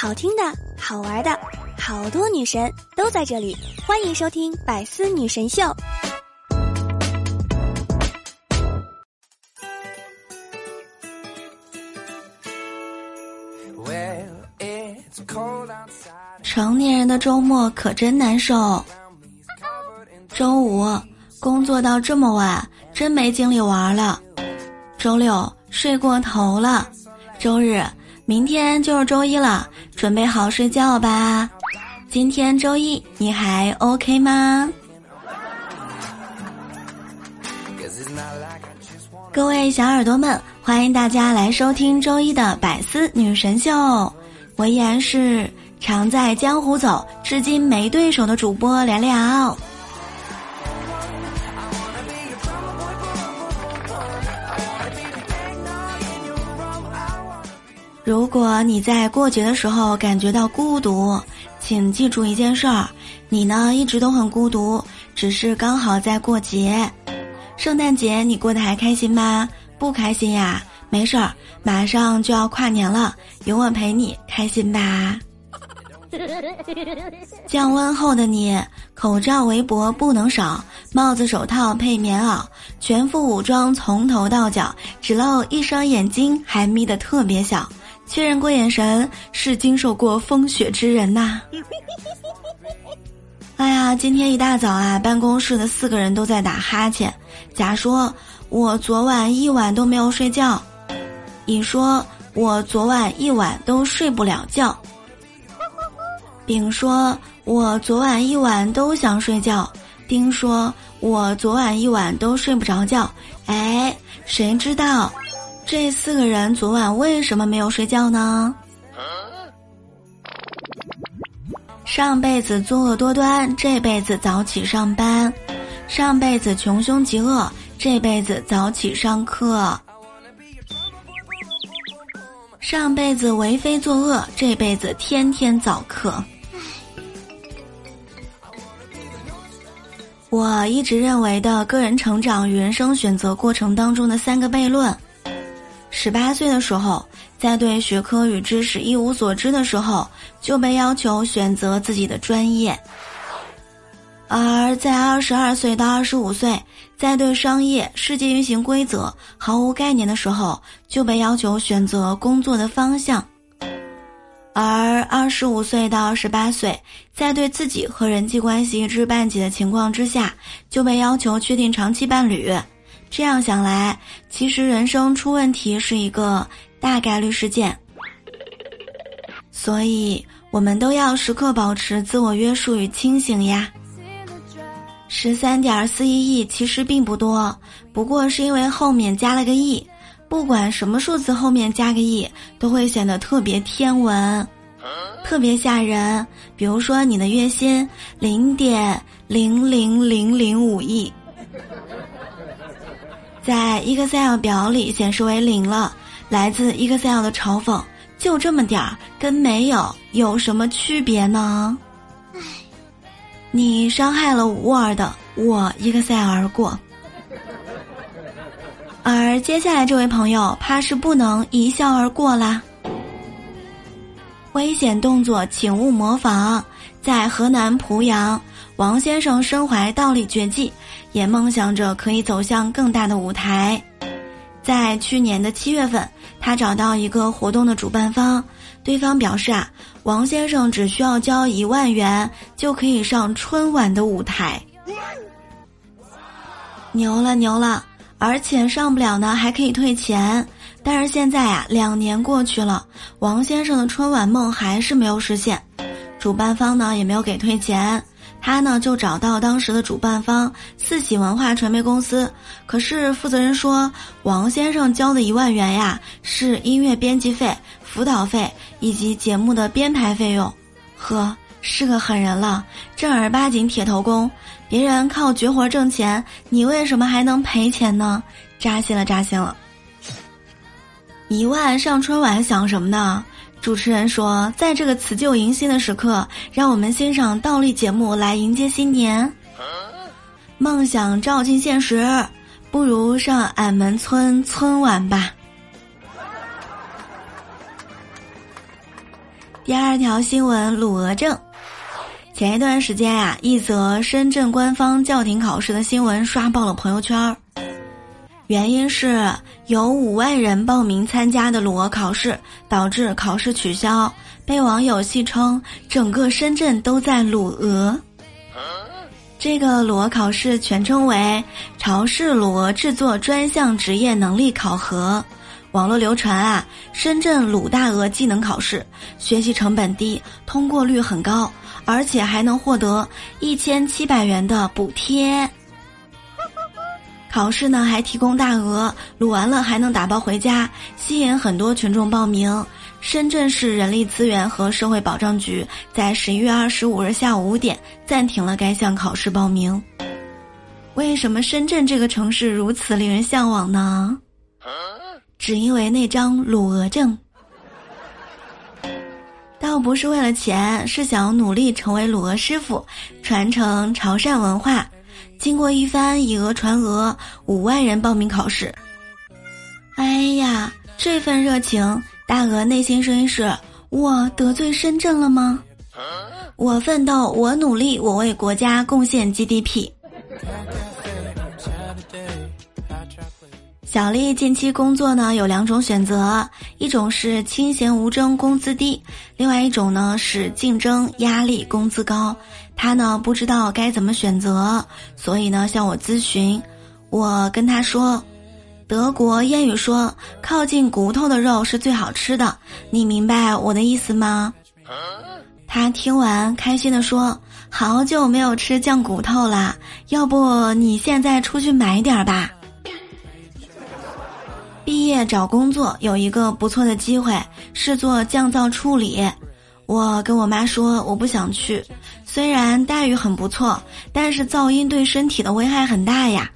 好听的、好玩的，好多女神都在这里，欢迎收听《百思女神秀》。成年人的周末可真难受。周五工作到这么晚，真没精力玩了。周六睡过头了。周日。明天就是周一了，准备好睡觉吧。今天周一，你还 OK 吗？各位小耳朵们，欢迎大家来收听周一的百思女神秀。我依然是常在江湖走，至今没对手的主播聊聊。如果你在过节的时候感觉到孤独，请记住一件事儿：你呢一直都很孤独，只是刚好在过节。圣诞节你过得还开心吗？不开心呀？没事儿，马上就要跨年了，有我陪你，开心吧。降温后的你，口罩围脖不能少，帽子手套配棉袄，全副武装从头到脚，只露一双眼睛，还眯得特别小。确认过眼神，是经受过风雪之人呐。哎呀，今天一大早啊，办公室的四个人都在打哈欠。甲说：“我昨晚一晚都没有睡觉。”乙说：“我昨晚一晚都睡不了觉。”丙说：“我昨晚一晚都想睡觉。”丁说：“我昨晚一晚都睡不着觉。”哎，谁知道？这四个人昨晚为什么没有睡觉呢？上辈子作恶多端，这辈子早起上班；上辈子穷凶极恶，这辈子早起上课；上辈子为非作恶，这辈子天天早课。我一直认为的个人成长与人生选择过程当中的三个悖论。十八岁的时候，在对学科与知识一无所知的时候，就被要求选择自己的专业；而在二十二岁到二十五岁，在对商业世界运行规则毫无概念的时候，就被要求选择工作的方向；而二十五岁到二十八岁，在对自己和人际关系一知半解的情况之下，就被要求确定长期伴侣。这样想来，其实人生出问题是一个大概率事件，所以我们都要时刻保持自我约束与清醒呀。十三点四一亿其实并不多，不过是因为后面加了个亿，不管什么数字后面加个亿，都会显得特别天文，特别吓人。比如说你的月薪零点零零零零五亿。在 Excel 表里显示为零了，来自 Excel 的嘲讽，就这么点儿，跟没有有什么区别呢？唉，你伤害了 Word，我 Excel 而过。而接下来这位朋友，怕是不能一笑而过啦。危险动作，请勿模仿。在河南濮阳，王先生身怀倒立绝技。也梦想着可以走向更大的舞台。在去年的七月份，他找到一个活动的主办方，对方表示啊，王先生只需要交一万元就可以上春晚的舞台。牛了牛了，而且上不了呢还可以退钱。但是现在啊，两年过去了，王先生的春晚梦还是没有实现，主办方呢也没有给退钱。他呢就找到当时的主办方四喜文化传媒公司，可是负责人说王先生交的一万元呀是音乐编辑费、辅导费以及节目的编排费用。呵，是个狠人了，正儿八经铁头功，别人靠绝活挣钱，你为什么还能赔钱呢？扎心了，扎心了！一万上春晚想什么呢？主持人说：“在这个辞旧迎新的时刻，让我们欣赏倒立节目来迎接新年。梦想照进现实，不如上俺们村村晚吧。”第二条新闻：鲁俄症。前一段时间呀，一则深圳官方叫停考试的新闻刷爆了朋友圈儿。原因是有五万人报名参加的鲁俄考试，导致考试取消，被网友戏称整个深圳都在鲁俄。这个鲁俄考试全称为潮市鲁俄制作专项职业能力考核。网络流传啊，深圳鲁大俄技能考试学习成本低，通过率很高，而且还能获得一千七百元的补贴。考试呢还提供大额，鲁完了还能打包回家，吸引很多群众报名。深圳市人力资源和社会保障局在十一月二十五日下午五点暂停了该项考试报名。为什么深圳这个城市如此令人向往呢？只因为那张卤鹅证，倒不是为了钱，是想努力成为卤鹅师傅，传承潮汕文化。经过一番以讹传讹，五万人报名考试。哎呀，这份热情，大鹅内心声音是：我得罪深圳了吗？我奋斗，我努力，我为国家贡献 GDP。小丽近期工作呢有两种选择，一种是清闲无争，工资低；另外一种呢是竞争压力，工资高。他呢不知道该怎么选择，所以呢向我咨询。我跟他说，德国谚语说靠近骨头的肉是最好吃的，你明白我的意思吗？他听完开心的说：“好久没有吃酱骨头了，要不你现在出去买点吧。”毕业找工作有一个不错的机会，是做降噪处理。我跟我妈说我不想去，虽然待遇很不错，但是噪音对身体的危害很大呀。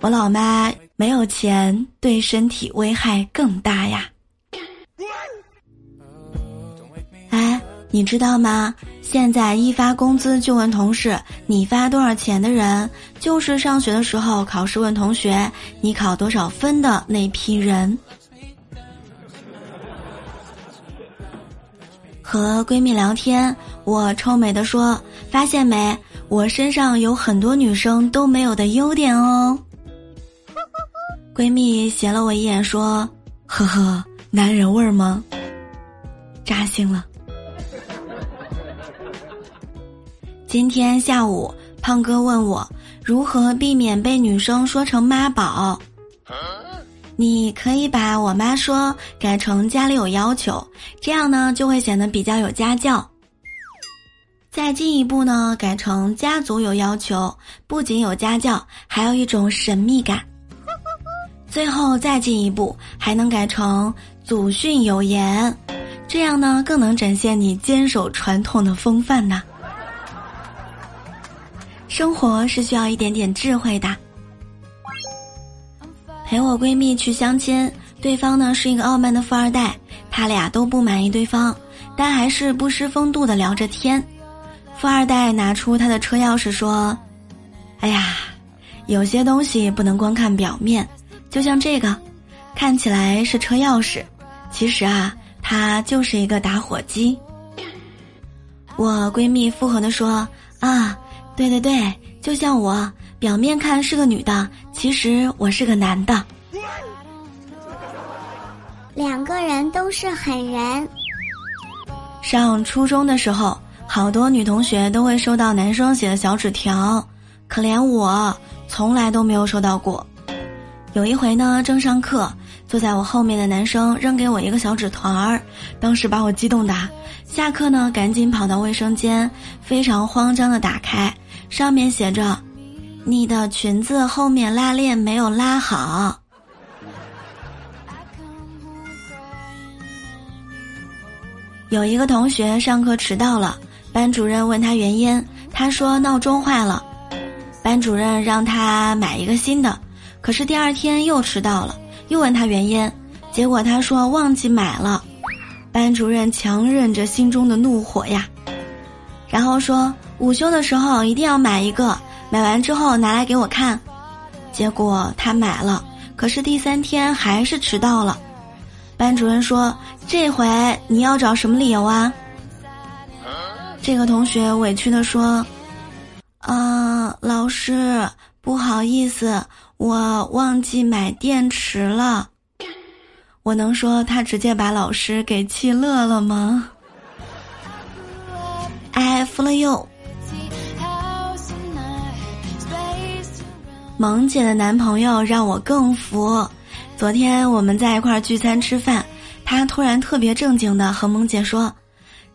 我老妈没有钱，对身体危害更大呀。哎，你知道吗？现在一发工资就问同事你发多少钱的人，就是上学的时候考试问同学你考多少分的那批人。和闺蜜聊天，我臭美的说：“发现没，我身上有很多女生都没有的优点哦。”闺蜜斜了我一眼说：“呵呵，男人味儿吗？”扎心了。今天下午，胖哥问我如何避免被女生说成妈宝。你可以把我妈说改成家里有要求，这样呢就会显得比较有家教。再进一步呢，改成家族有要求，不仅有家教，还有一种神秘感。最后再进一步，还能改成祖训有言，这样呢更能展现你坚守传统的风范呐。生活是需要一点点智慧的。陪我闺蜜去相亲，对方呢是一个傲慢的富二代，他俩都不满意对方，但还是不失风度的聊着天。富二代拿出他的车钥匙说：“哎呀，有些东西不能光看表面，就像这个，看起来是车钥匙，其实啊，它就是一个打火机。”我闺蜜附和的说：“啊。”对对对，就像我，表面看是个女的，其实我是个男的。两个人都是狠人。上初中的时候，好多女同学都会收到男生写的小纸条，可怜我从来都没有收到过。有一回呢，正上课，坐在我后面的男生扔给我一个小纸团儿，当时把我激动的，下课呢赶紧跑到卫生间，非常慌张的打开。上面写着：“你的裙子后面拉链没有拉好。”有一个同学上课迟到了，班主任问他原因，他说闹钟坏了。班主任让他买一个新的，可是第二天又迟到了，又问他原因，结果他说忘记买了。班主任强忍着心中的怒火呀，然后说。午休的时候一定要买一个，买完之后拿来给我看。结果他买了，可是第三天还是迟到了。班主任说：“这回你要找什么理由啊？”这个同学委屈的说：“啊，老师，不好意思，我忘记买电池了。”我能说他直接把老师给气乐了吗？I feel you。萌姐的男朋友让我更服。昨天我们在一块儿聚餐吃饭，他突然特别正经的和萌姐说：“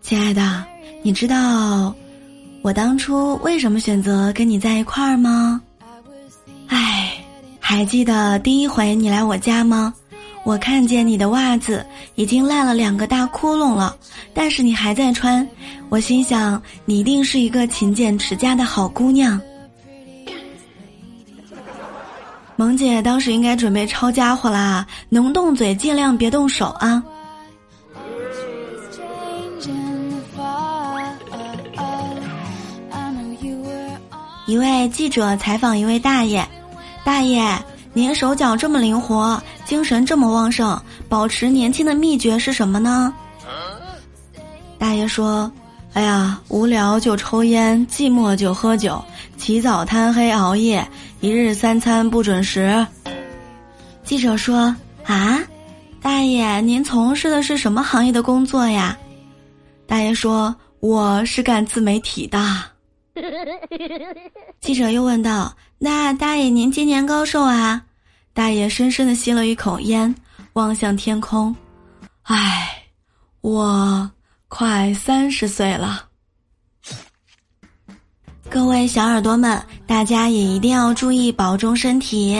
亲爱的，你知道我当初为什么选择跟你在一块儿吗？哎，还记得第一回你来我家吗？”我看见你的袜子已经烂了两个大窟窿了，但是你还在穿。我心想，你一定是一个勤俭持家的好姑娘。萌姐当时应该准备抄家伙啦，能动嘴尽量别动手啊。一位记者采访一位大爷，大爷。您手脚这么灵活，精神这么旺盛，保持年轻的秘诀是什么呢？大爷说：“哎呀，无聊就抽烟，寂寞就喝酒，起早贪黑熬夜，一日三餐不准时。”记者说：“啊，大爷，您从事的是什么行业的工作呀？”大爷说：“我是干自媒体的。”记者又问道：“那大爷您今年高寿啊？”大爷深深的吸了一口烟，望向天空，唉，我快三十岁了。各位小耳朵们，大家也一定要注意保重身体。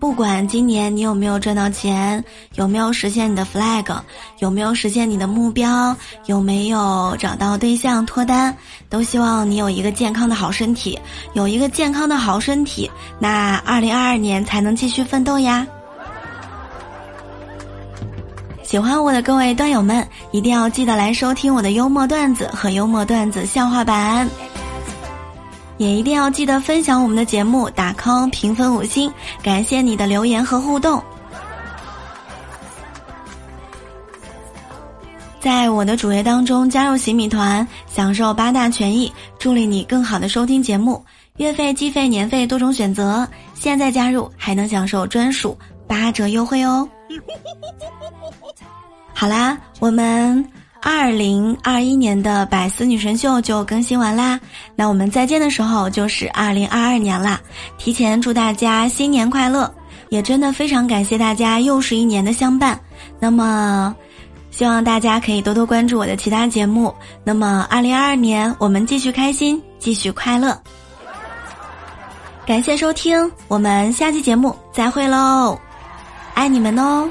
不管今年你有没有赚到钱，有没有实现你的 flag，有没有实现你的目标，有没有找到对象脱单，都希望你有一个健康的好身体。有一个健康的好身体，那二零二二年才能继续奋斗呀。喜欢我的各位段友们，一定要记得来收听我的幽默段子和幽默段子笑话版。也一定要记得分享我们的节目，打 call 评分五星，感谢你的留言和互动。在我的主页当中加入洗米团，享受八大权益，助力你更好的收听节目。月费、季费、年费多种选择，现在加入还能享受专属八折优惠哦。好啦，我们。二零二一年的百思女神秀就更新完啦，那我们再见的时候就是二零二二年啦。提前祝大家新年快乐，也真的非常感谢大家又是一年的相伴。那么，希望大家可以多多关注我的其他节目。那么，二零二二年我们继续开心，继续快乐。感谢收听，我们下期节目再会喽，爱你们哦。